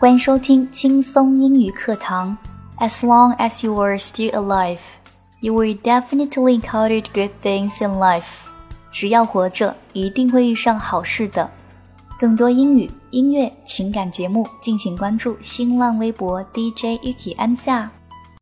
欢迎收听轻松英语课堂。As long as you are still alive, you will definitely encounter good things in life. 只要活着，一定会遇上好事的。更多英语、音乐、情感节目，敬请关注新浪微博 DJ Yuki 安夏。